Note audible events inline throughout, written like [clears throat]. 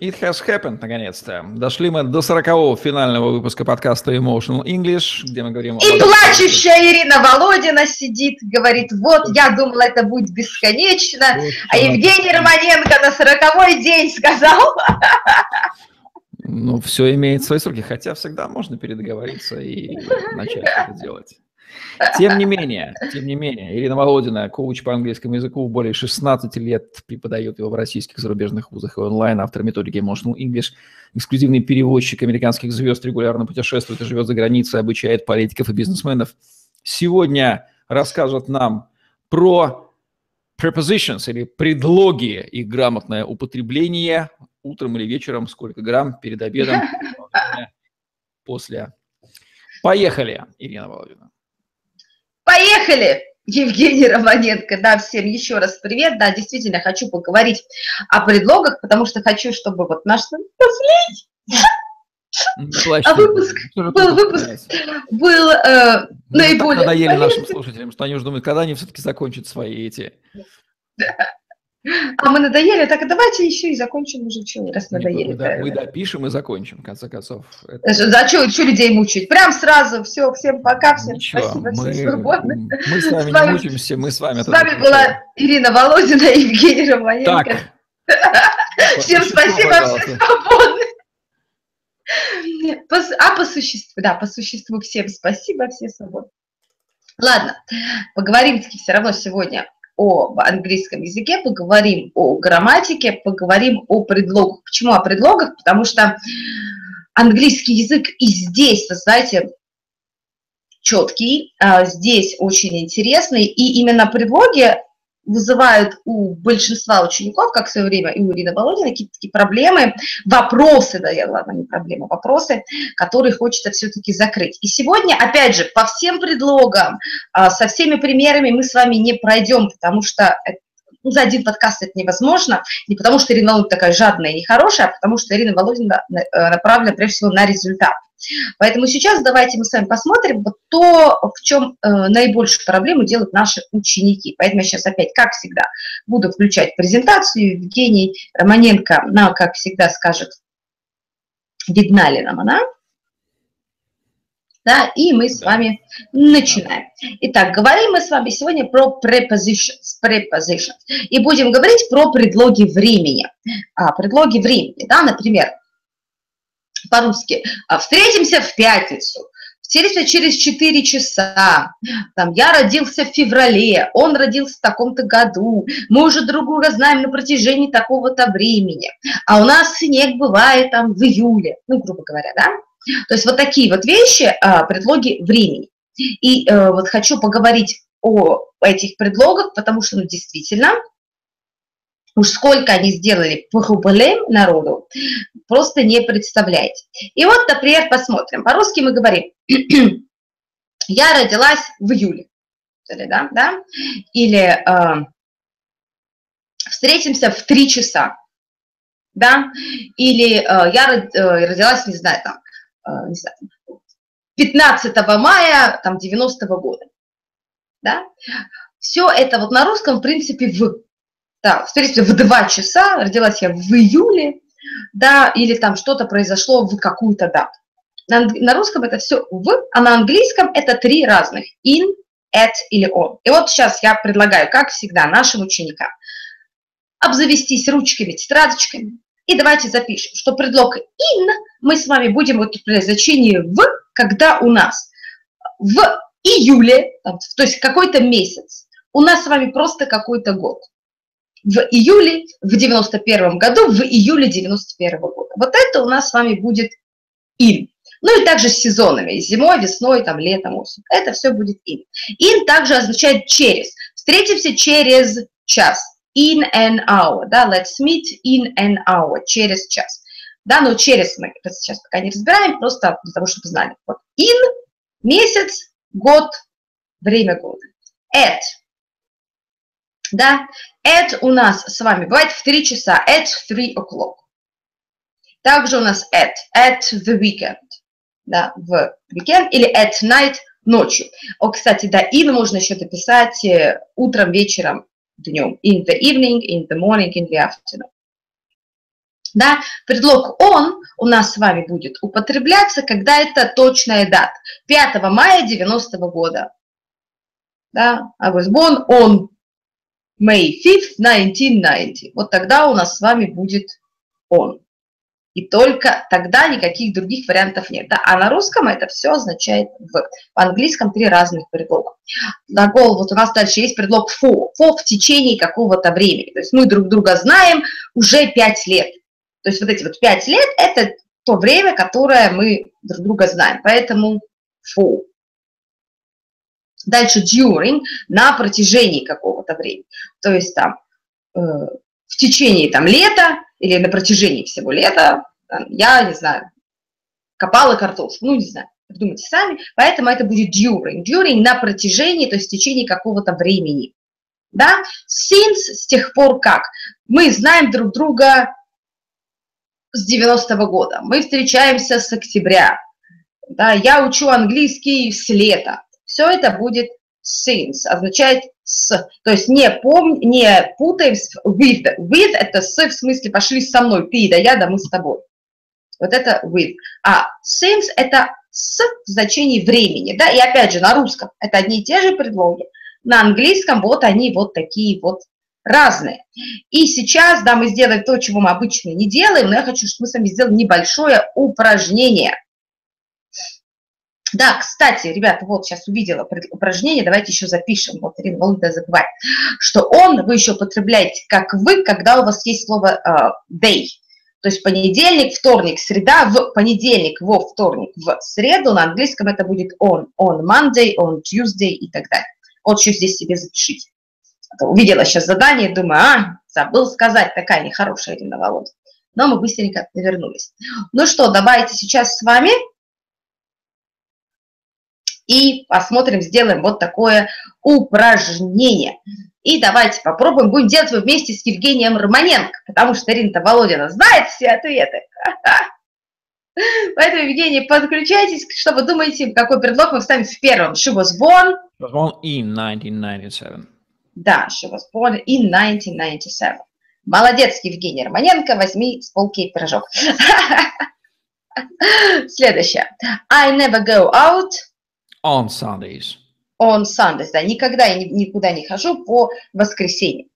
It has happened, наконец-то. Дошли мы до 40-го финального выпуска подкаста Emotional English, где мы говорим... И о... плачущая Ирина Володина сидит, говорит, вот, я думала, это будет бесконечно, вот, а Евгений Романенко на 40-й день сказал... Ну, все имеет свои сроки, хотя всегда можно передоговориться и начать это делать. Тем не менее, тем не менее, Ирина Володина, коуч по английскому языку, более 16 лет преподает его в российских зарубежных вузах и онлайн, автор методики Emotional English, эксклюзивный переводчик американских звезд, регулярно путешествует и живет за границей, обучает политиков и бизнесменов. Сегодня расскажет нам про prepositions или предлоги, и грамотное употребление утром или вечером, сколько грамм перед обедом, [laughs] после. Поехали, Ирина Володина. Поехали! Евгений Романенко, да, всем еще раз привет, да, действительно хочу поговорить о предлогах, потому что хочу, чтобы вот наш а выпуск был, выпуск был э, ну, наиболее... Надоели нашим слушателям, что они уже думают, когда они все-таки закончат свои эти... А мы надоели, так давайте еще и закончим уже, что раз надоели. Мы, да, мы допишем и закончим, в конце концов. Это... За что, что людей мучить? Прям сразу, все, всем пока, всем Ничего, спасибо, мы, всем свободны. Мы с вами, с вами не мучимся, мы с вами. С вами была Ирина Володина и Евгений Романенко. Так. [laughs] Всем спасибо, все свободны. А по существу, да, по существу всем спасибо, все свободны. Ладно, поговорим таки все равно сегодня об английском языке, поговорим о грамматике, поговорим о предлогах. Почему о предлогах? Потому что английский язык и здесь, вы знаете, четкий, а здесь очень интересный, и именно предлоги вызывают у большинства учеников, как в свое время и у Ирины Володиной, какие-то такие проблемы, вопросы, да, ладно, не проблемы, вопросы, которые хочется все-таки закрыть. И сегодня, опять же, по всем предлогам, а, со всеми примерами мы с вами не пройдем, потому что ну, за один подкаст это невозможно, не потому что Ирина Володина такая жадная и нехорошая, а потому что Ирина Володина э, направлена прежде всего на результат. Поэтому сейчас давайте мы с вами посмотрим вот то, в чем э, наибольшую проблему делают наши ученики. Поэтому я сейчас опять, как всегда, буду включать презентацию. Евгений Романенко нам, как всегда, скажет, видна ли нам она. Да, и мы с вами начинаем. Итак, говорим мы с вами сегодня про prepositions, prepositions. И будем говорить про предлоги времени. А, предлоги времени, да, например, по-русски. А, встретимся в пятницу. Встретимся через 4 часа. Там, я родился в феврале, он родился в таком-то году. Мы уже друг друга знаем на протяжении такого-то времени. А у нас снег бывает там в июле, ну, грубо говоря, да? То есть вот такие вот вещи, а, предлоги времени. И э, вот хочу поговорить о этих предлогах, потому что, ну, действительно, Уж сколько они сделали проблем народу, просто не представляете. И вот, например, посмотрим. По-русски мы говорим, [clears throat] я родилась в июле. Или, да, да? Или э, встретимся в три часа. Да? Или э, я э, родилась, не знаю, там, не знаю, 15 мая там, 90-го года. Да? Все это вот на русском, в принципе, в да, встретимся в 2 часа, родилась я в июле, да, или там что-то произошло в какую-то дату. На, на русском это все в, а на английском это три разных. In, at или on. И вот сейчас я предлагаю, как всегда, нашим ученикам обзавестись ручками, тетрадочками. И давайте запишем, что предлог in мы с вами будем вот в значении в, когда у нас в июле, то есть какой-то месяц, у нас с вами просто какой-то год в июле в 91 году, в июле 91 года. Вот это у нас с вами будет in. Ну и также с сезонами, зимой, весной, там, летом, осенью. Это все будет in. In также означает через. Встретимся через час. In an hour, да, let's meet in an hour, через час. Да, но через мы сейчас пока не разбираем, просто для того, чтобы знали. Вот in, месяц, год, время года. At, да, at у нас с вами бывает в 3 часа, at 3 o'clock. Также у нас at, at the weekend, да, в weekend, или at night, ночью. О, кстати, да, in можно еще дописать э, утром, вечером, днем. In the evening, in the morning, in the afternoon. Да, предлог «он» у нас с вами будет употребляться, когда это точная дата. 5 мая 90 -го года. Да, I was born on May 5th, 1990. Вот тогда у нас с вами будет «он». И только тогда никаких других вариантов нет. Да? А на русском это все означает «в». В английском три разных предлога. Глагол, вот у нас дальше есть предлог «for». «For» в течение какого-то времени. То есть мы друг друга знаем уже пять лет. То есть вот эти вот пять лет – это то время, которое мы друг друга знаем. Поэтому for. Дальше during – на протяжении какого-то времени. То есть там э, в течение там лета или на протяжении всего лета, там, я не знаю, копала картошку, ну не знаю, придумайте сами, поэтому это будет during. During на протяжении, то есть в течение какого-то времени. Да? Since с тех пор как. Мы знаем друг друга с 90-го года, мы встречаемся с октября, да, я учу английский с лета. Все это будет since, означает с. То есть не, пом, не путаем с with. With – это с, в смысле пошли со мной, ты да я, да мы с тобой. Вот это with. А since – это с в значении времени. Да? И опять же, на русском это одни и те же предлоги. На английском вот они вот такие вот разные. И сейчас, да, мы сделаем то, чего мы обычно не делаем, но я хочу, чтобы мы с вами сделали небольшое упражнение – да, кстати, ребята, вот сейчас увидела упражнение, давайте еще запишем, вот Ирина Володя забывает, что он вы еще употребляете как вы, когда у вас есть слово uh, day. То есть понедельник, вторник, среда, в понедельник, во вторник, в среду, на английском это будет on, on Monday, on Tuesday и так далее. Вот еще здесь себе запишите. Увидела сейчас задание, думаю, а, забыл сказать, такая нехорошая Ирина Володя. Но мы быстренько вернулись. Ну что, давайте сейчас с вами и посмотрим, сделаем вот такое упражнение. И давайте попробуем, будем делать его вместе с Евгением Романенко, потому что Ирина Володина знает все ответы. [laughs] Поэтому, Евгений, подключайтесь, что вы думаете, какой предлог мы вставим в первом. She was born... She was born in 1997. Да, she was born in 1997. Молодец, Евгений Романенко, возьми с полки пирожок. [laughs] Следующее. I never go out On Sundays. On Sundays, да, никогда я никуда не хожу по воскресеньям.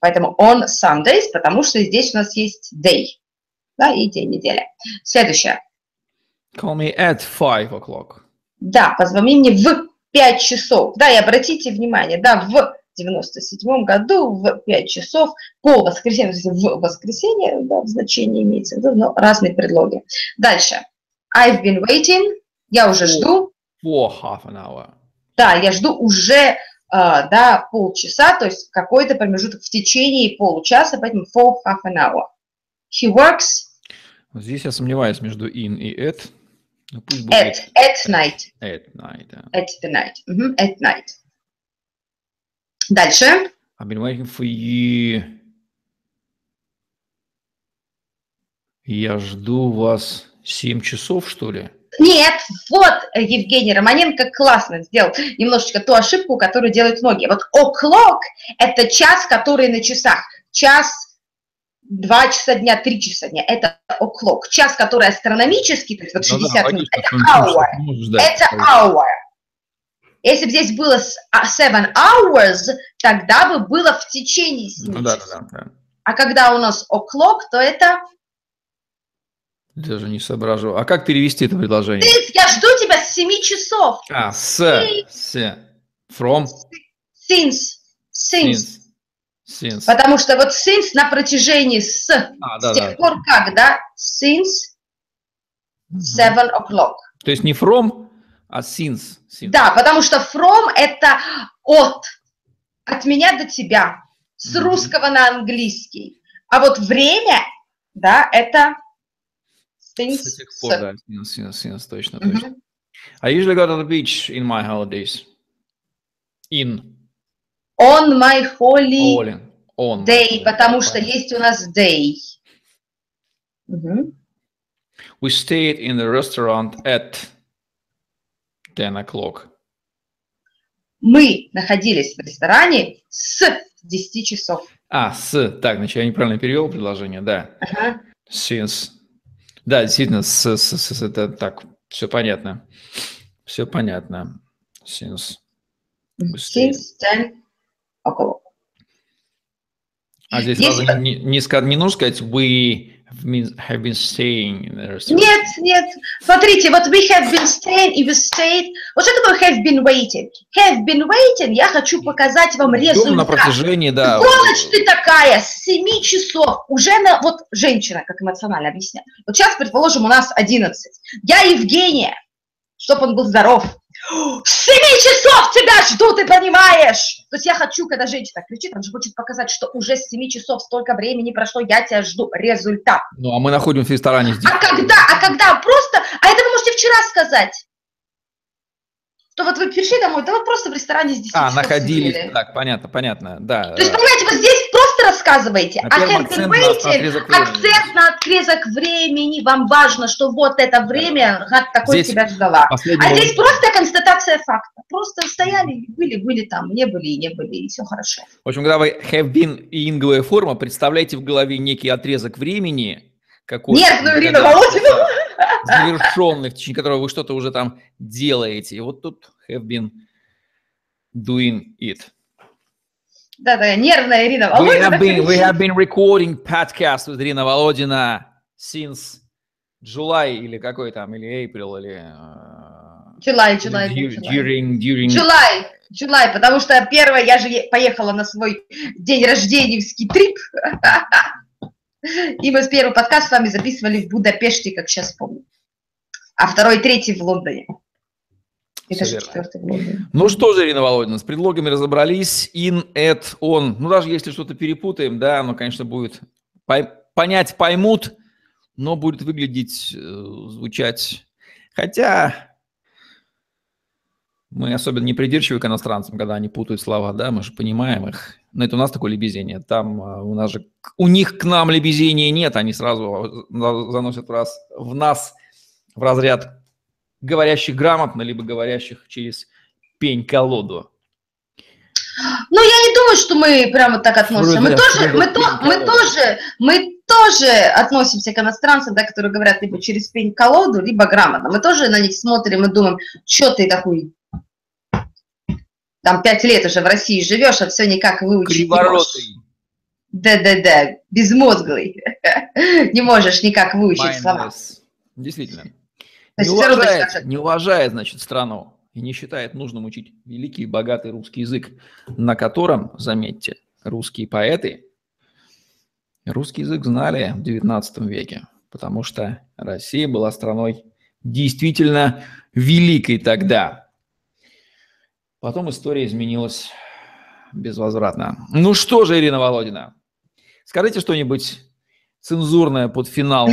Поэтому on Sundays, потому что здесь у нас есть day, да, и день недели. Следующее. Call me at five o'clock. Да, позвони мне в 5 часов. Да, и обратите внимание, да, в 97 году в 5 часов по воскресенью, в воскресенье, да, в значении имеется в виду, но разные предлоги. Дальше. I've been waiting, я уже жду for half an hour. Да, я жду уже э, да, полчаса, то есть какой-то промежуток в течение получаса, поэтому for half an hour. He works. Здесь я сомневаюсь между in и at. Ну, пусть будет at, at night. At night, да. At the night. Uh-huh, at night. Дальше. I've been waiting for you. Я жду вас 7 часов, что ли? Нет, вот Евгений Романенко классно сделал немножечко ту ошибку, которую делают многие. Вот o'clock – это час, который на часах. Час, два часа дня, три часа дня – это o'clock. Час, который астрономический, то есть вот 60 ну, да, минут – это hour. Это hour. Если бы здесь было а, seven hours, тогда бы было в течение 7 ну, да, да, да. А когда у нас o'clock, то это даже не соображу. А как перевести это предложение? Ты, я жду тебя с 7 часов. А, с, с, from. Since, since. Since. Потому что вот since на протяжении с, а, да, с тех да. пор как, да? Since seven o'clock. То есть не from, а since. since. Да, потому что from это от, от меня до тебя, с mm-hmm. русского на английский. А вот время, да, это Since, С тех пор, да, since, since, since, точно, mm-hmm. точно. I usually go to the beach in my holidays. In. On my holy All On. day, потому что есть у нас day. Mm-hmm. We stayed in the restaurant at 10 o'clock. Мы находились в ресторане с 10 часов. А, с. Так, значит, я неправильно перевел предложение, да. Ага. Since. Да, действительно, с, с, с, это так, все понятно. Все понятно. Since. Быстрее. А здесь сразу не, не, не нужно сказать we have been, staying in the restaurant. Нет, нет. Смотрите, вот we have been staying и we stayed. Вот что такое have been waiting? Have been waiting, я хочу показать вам Дом на результат. протяжении, да. Сволочь ты такая, с 7 часов, уже на, вот женщина, как эмоционально объясняет. Вот сейчас, предположим, у нас 11. Я Евгения, чтобы он был здоров. С 7 часов тебя жду, ты понимаешь? То есть я хочу, когда женщина кричит, она же хочет показать, что уже с 7 часов столько времени прошло, я тебя жду. Результат. Ну, а мы находимся в ресторане здесь. А когда, а когда просто, а это вы можете вчера сказать. Что вот вы пришли домой, да вы просто в ресторане 10 А, находились. сидели. Так, понятно, понятно, да. То есть, понимаете, вот здесь рассказываете, а have been акцент на отрезок времени. акцент на отрезок времени, вам важно, что вот это время, гад такой Здесь тебя ждала. последний А здесь просто констатация факта. Просто стояли, были, были там, не были и не были, и все хорошо. В общем, когда вы have been и инговая форма, представляете в голове некий отрезок времени, какой Нервную Ирину Володину. завершенный, в течение которого вы что-то уже там делаете. И вот тут have been doing it. Да-да, нервная Ирина We Володина. have been, we have been recording podcast with Ирина Володина since July или какой там, или April, или... э, July, July, July. During, during... July, July, потому что первое, я же поехала на свой день рождениевский трип, [laughs] и мы с первый подкаст с вами записывали в Будапеште, как сейчас помню. А второй, третий в Лондоне. Это же верно. четвертый. Ну что же, Ирина Володина, с предлогами разобрались. In, at, on. Ну, даже если что-то перепутаем, да, оно, конечно, будет понять, поймут, но будет выглядеть, э, звучать. Хотя мы особенно не придирчивы к иностранцам, когда они путают слова, да, мы же понимаем их. Но это у нас такое лебезение. Там э, у нас же, у них к нам лебезения нет, они сразу за- заносят раз, в нас в разряд говорящих грамотно, либо говорящих через пень-колоду. Ну, я не думаю, что мы прямо так относимся. Мы Вроде- тоже, мы, то- мы тоже, мы тоже относимся к иностранцам, да, которые говорят либо через пень-колоду, либо грамотно. Мы тоже на них смотрим и думаем, что ты такой, там пять лет уже в России живешь, а все никак выучить не можешь. Криворотый. Да-да-да, безмозглый. [laughs] Не можешь никак выучить слова. mindless. Действительно. Не уважает, не уважает, значит, страну и не считает нужным учить великий и богатый русский язык, на котором, заметьте, русские поэты русский язык знали в XIX веке, потому что Россия была страной действительно великой тогда. Потом история изменилась безвозвратно. Ну что же, Ирина Володина, скажите что-нибудь цензурное под финал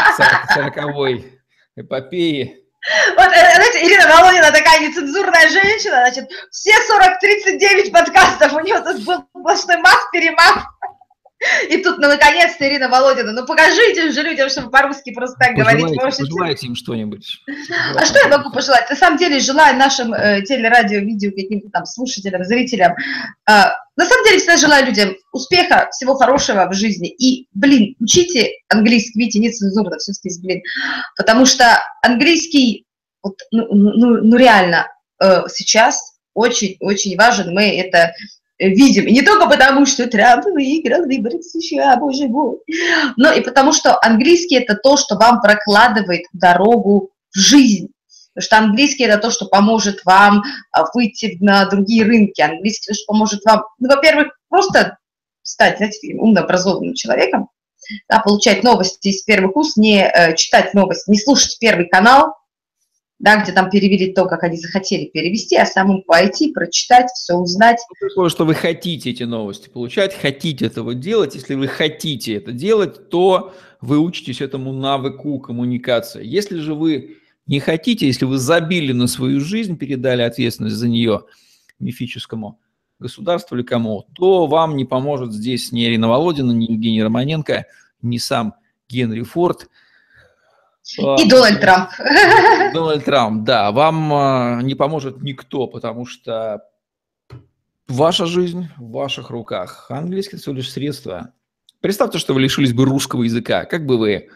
[laughs] сороковой эпопеи. Вот, э, знаете, Ирина Володина такая нецензурная женщина, значит, все 40-39 подкастов у нее тут был сплошной мат, перемат. И тут, ну, наконец-то, Ирина Володина, ну, покажите же людям, чтобы по-русски просто так говорить Пожелайте, можете. пожелайте им что-нибудь. А что я могу пожелать? На самом деле, желаю нашим э, телерадио, видео, каким-то там слушателям, зрителям, э, на самом деле, всегда желаю людям успеха, всего хорошего в жизни. И, блин, учите английский, видите, нецензурно все здесь, блин. Потому что английский, вот, ну, ну, ну, реально, э, сейчас очень-очень важен. Мы это видим. И не только потому, что Трамп выиграл выборы США, боже мой, но и потому, что английский – это то, что вам прокладывает дорогу в жизнь. Потому что английский – это то, что поможет вам а, выйти на другие рынки. Английский – то, что поможет вам, ну, во-первых, просто стать, знаете, умно образованным человеком, да, получать новости из первых уст, не э, читать новости, не слушать первый канал, да, где там перевели то, как они захотели перевести, а самому пойти, прочитать, все узнать. Такое, что вы хотите эти новости получать, хотите этого делать. Если вы хотите это делать, то вы учитесь этому навыку коммуникации. Если же вы не хотите, если вы забили на свою жизнь, передали ответственность за нее мифическому государству или кому, то вам не поможет здесь ни Ирина Володина, ни Евгений Романенко, ни сам Генри Форд. И Дональд Трамп. [laughs] Дональд Трамп, да, вам э, не поможет никто, потому что Ваша жизнь в ваших руках. Английский всего лишь средство. Представьте, что вы лишились бы русского языка. Как бы вы,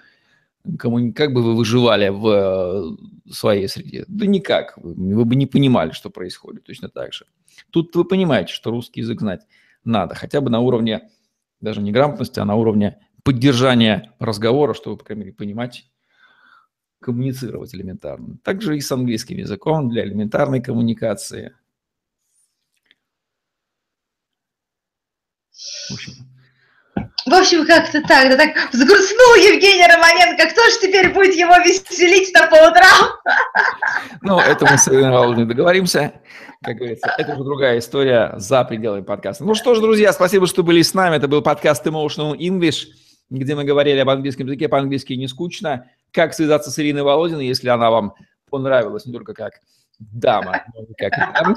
как бы вы выживали в э, своей среде? Да никак. Вы бы не понимали, что происходит точно так же. Тут вы понимаете, что русский язык знать надо. Хотя бы на уровне даже не грамотности, а на уровне поддержания разговора, чтобы, по крайней мере, понимать, коммуницировать элементарно. Также и с английским языком для элементарной коммуникации. В общем, в общем, как-то так, да так взгрустнул Евгений Романенко. Кто же теперь будет его веселить-то по утрам? Ну, это мы с Ираной договоримся. Как говорится, это уже другая история за пределами подкаста. Ну что ж, друзья, спасибо, что были с нами. Это был подкаст Emotional English, где мы говорили об английском языке, по-английски не скучно. Как связаться с Ириной Володиной, если она вам понравилась не только как дама, и как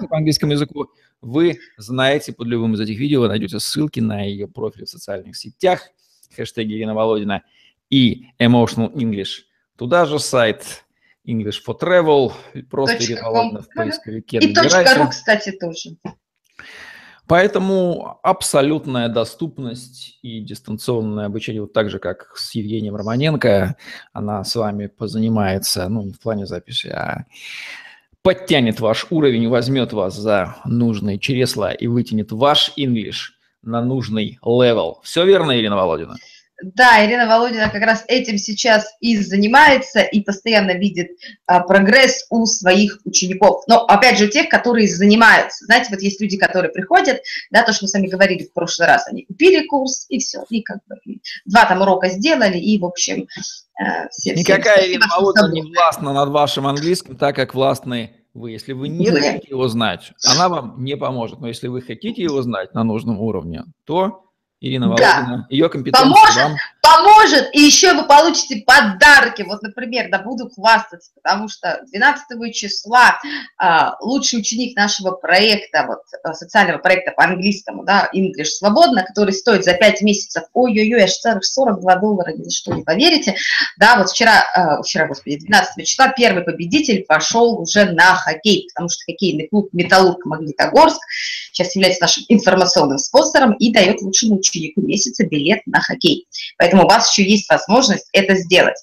по английскому языку, вы знаете, под любым из этих видео вы найдете ссылки на ее профиль в социальных сетях, хэштеги Ирина Володина и Emotional English. Туда же сайт English for Travel, просто Ирина Володина в поисковике. И точка кстати, тоже. Поэтому абсолютная доступность и дистанционное обучение, вот так же, как с Евгением Романенко, она с вами позанимается, ну, не в плане записи, а подтянет ваш уровень, возьмет вас за нужные чресла и вытянет ваш English на нужный level. Все верно, Ирина Володина? Да, Ирина Володина как раз этим сейчас и занимается, и постоянно видит а, прогресс у своих учеников. Но, опять же, тех, которые занимаются. Знаете, вот есть люди, которые приходят, да, то, что мы с вами говорили в прошлый раз, они купили курс, и все, и как бы два там урока сделали, и, в общем, э, все... Никакая все, Ирина Володина не властна над вашим английским, так как властны вы. Если вы не хотите его знать, она вам не поможет. Но если вы хотите его знать на нужном уровне, то Ирина Володина. Да. Ее компетенция поможет, вам... поможет, и еще вы получите подарки. Вот, например, да буду хвастаться, потому что 12 числа а, лучший ученик нашего проекта, вот, а, социального проекта по английскому, да, English Свободно, который стоит за 5 месяцев, ой-ой-ой, аж 42 доллара, ни за что не поверите. Да, вот вчера, а, вчера, господи, 12 числа первый победитель пошел уже на хоккей, потому что хоккейный клуб «Металлург Магнитогорск» сейчас является нашим информационным спонсором и дает лучшему ученику месяца билет на хоккей. Поэтому у вас еще есть возможность это сделать.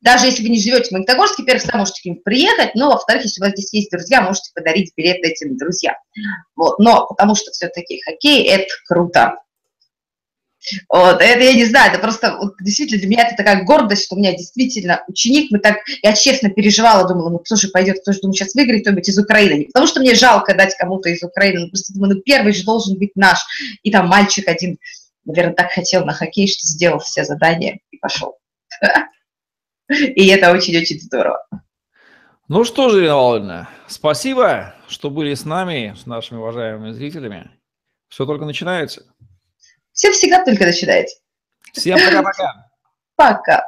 Даже если вы не живете в Магнитогорске, во-первых, всегда можете к ним приехать, но, во-вторых, если у вас здесь есть друзья, можете подарить билет этим друзьям. Вот. Но потому что все-таки хоккей – это круто. Вот, это я не знаю, это просто вот, действительно для меня это такая гордость, что у меня действительно ученик, мы так, я честно переживала, думала, ну кто же пойдет, кто же, думаю, сейчас выиграет кто-нибудь из Украины, не потому что мне жалко дать кому-то из Украины, ну просто думаю, ну первый же должен быть наш, и там мальчик один, наверное, так хотел на хоккей, что сделал все задания и пошел. И это очень-очень здорово. Ну что же, Ирина Владимировна, спасибо, что были с нами, с нашими уважаемыми зрителями. Все только начинается. Все всегда только начинается. Всем пока-пока. Пока.